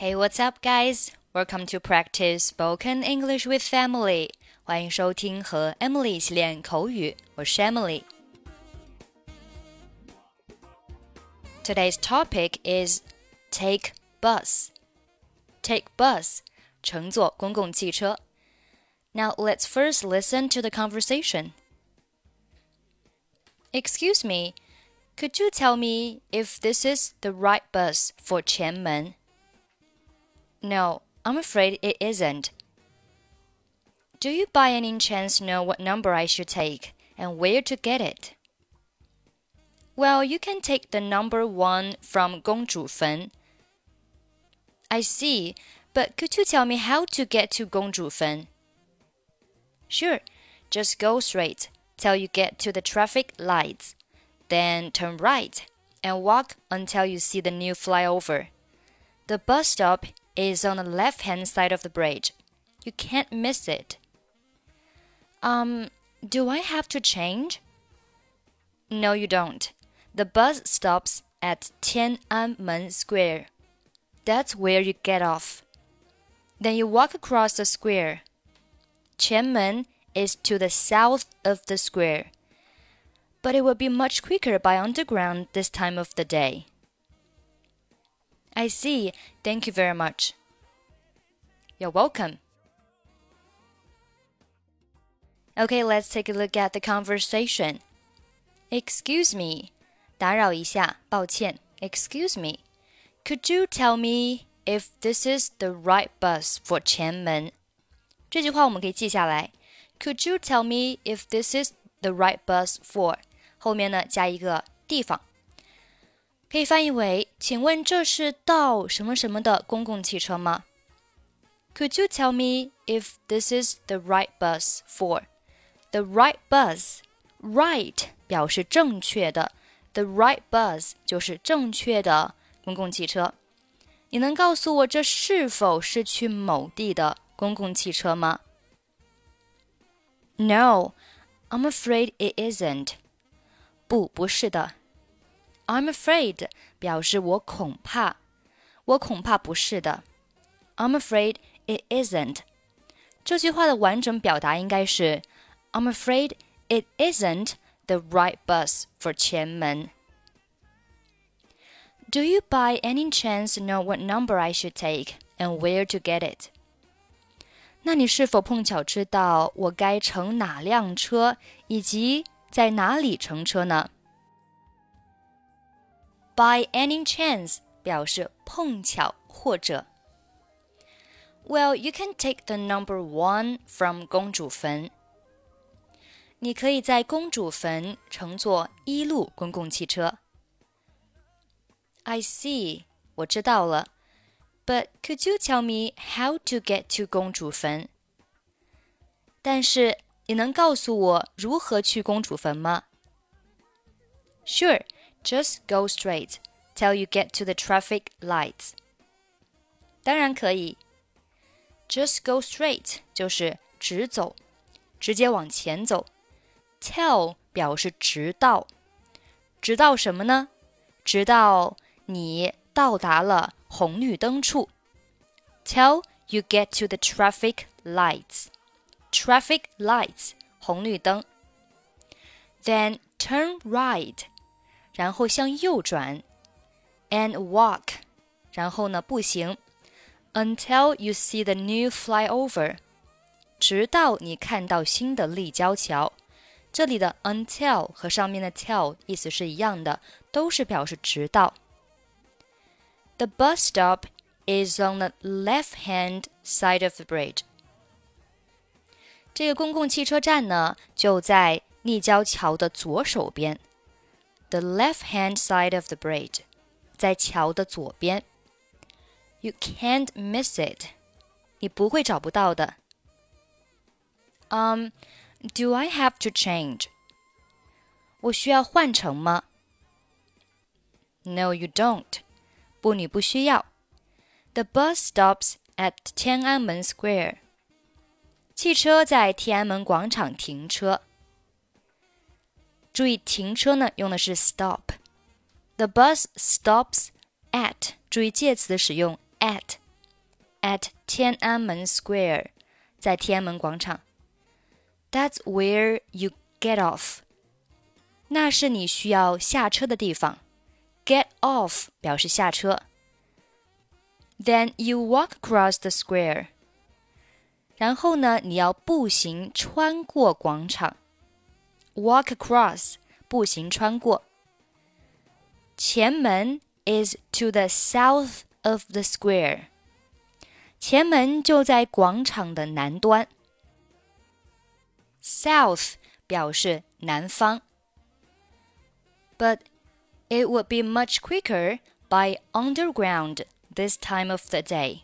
Hey, what's up, guys? Welcome to practice spoken English with Emily. 欢迎收听和 Emily 一起练口语，我是 Emily。Today's topic is take bus. Take bus，乘坐公共汽车。Now let's first listen to the conversation. Excuse me, could you tell me if this is the right bus for Qianmen? No, I'm afraid it isn't. Do you by any chance know what number I should take and where to get it? Well, you can take the number one from Gongzhufen. I see, but could you tell me how to get to Gongzhufen? Sure, just go straight till you get to the traffic lights. Then turn right and walk until you see the new flyover. The bus stop is on the left hand side of the bridge. You can't miss it. Um, do I have to change? No, you don't. The bus stops at Tiananmen Square. That's where you get off. Then you walk across the square. Qianmen is to the south of the square, but it will be much quicker by underground this time of the day. I see. Thank you very much. You're welcome. Okay, let's take a look at the conversation. Excuse me. 打扰一下，抱歉。Excuse me. Could you tell me if this is the right bus for 前门？这句话我们可以记下来。Could you tell me if this is the right bus for？后面呢加一个地方， 可以翻译为：请问这是到什么什么的公共汽车吗？Could you tell me if this is the right bus for? The right bus, right 表示正确的，the right bus 就是正确的公共汽车。你能告诉我这是否是去某地的公共汽车吗？No, I'm afraid it isn't. 不，不是的。 I'm afraid 表示我恐怕，我恐怕不是的。I'm afraid it isn't。这句话的完整表达应该是 I'm afraid it isn't the right bus for 前门。Do you by any chance know what number I should take and where to get it? 那你是否碰巧知道我该乘哪辆车以及在哪里乘车呢 ？by any chance 表示碰巧或者。Well, you can take the number one from 公主坟。你可以在公主坟乘坐一路公共汽车。I see，我知道了。But could you tell me how to get to 公主坟？但是你能告诉我如何去公主坟吗？Sure。 just go straight till you get to the traffic lights. 当然可以。Just go straight 就是直走，直接往前走。Till 表示直到，直到什么呢？直到你到达了红绿灯处。Till you get to the traffic lights. Traffic lights 红绿灯。Then turn right 然后向右转，and walk，然后呢步行，until you see the new flyover，直到你看到新的立交桥。这里的 until 和上面的 till 意思是一样的，都是表示直到。The bus stop is on the left-hand side of the bridge。这个公共汽车站呢，就在立交桥的左手边。the left-hand side of the bridge，在桥的左边。You can't miss it，你不会找不到的。Um, do I have to change？我需要换乘吗？No, you don't。不，你不需要。The bus stops at 天安门 Square。汽车在天安门广场停车。 注意停车呢，用的是 stop。The bus stops at，注意介词的使用 at at 天安门 Square，在天安门广场。That's where you get off，那是你需要下车的地方。Get off 表示下车。Then you walk across the square，然后呢，你要步行穿过广场。Walk across，步行穿过。前门 is to the south of the square。前门就在广场的南端。South 表示南方。But it would be much quicker by underground this time of the day.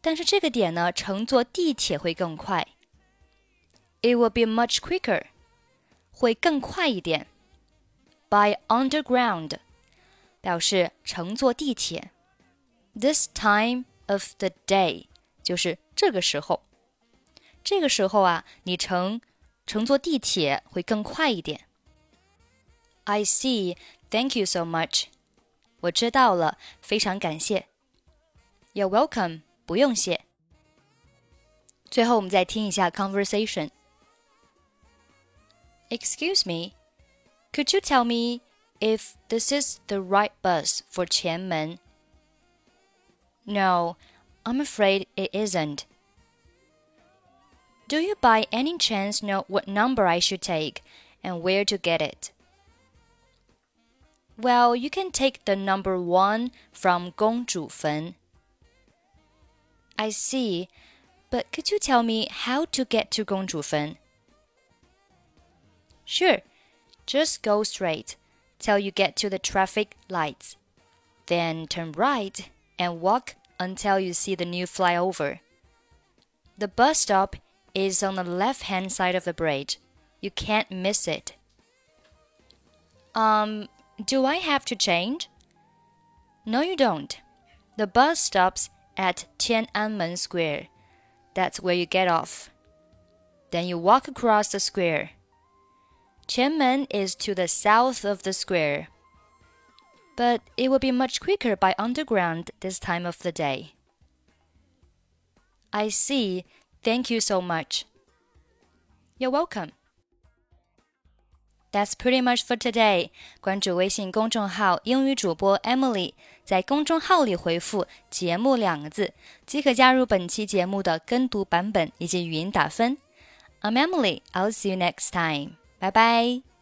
但是这个点呢，乘坐地铁会更快。It would be much quicker， 会更快一点。By underground 表示乘坐地铁。This time of the day 就是这个时候。这个时候啊，你乘乘坐地铁会更快一点。I see. Thank you so much. 我知道了，非常感谢。You're welcome. 不用谢。最后我们再听一下 conversation。 Excuse me, could you tell me if this is the right bus for Qianmen? No, I'm afraid it isn't. Do you by any chance know what number I should take and where to get it? Well, you can take the number one from Gongzhufen. I see, but could you tell me how to get to Gongzhufen? Sure, just go straight till you get to the traffic lights. Then turn right and walk until you see the new flyover. The bus stop is on the left hand side of the bridge. You can't miss it. Um, do I have to change? No, you don't. The bus stops at Tiananmen Square. That's where you get off. Then you walk across the square. Qianmen is to the south of the square. But it will be much quicker by underground this time of the day. I see Thank you so much. You're welcome. That's pretty much for today. 关注微信公众号“英语主播 Emily”，在公众号里回复“节目”两个字，即可加入本期节目的跟读版本以及语音打分。I'm Emily. I'll see you next time. 拜拜。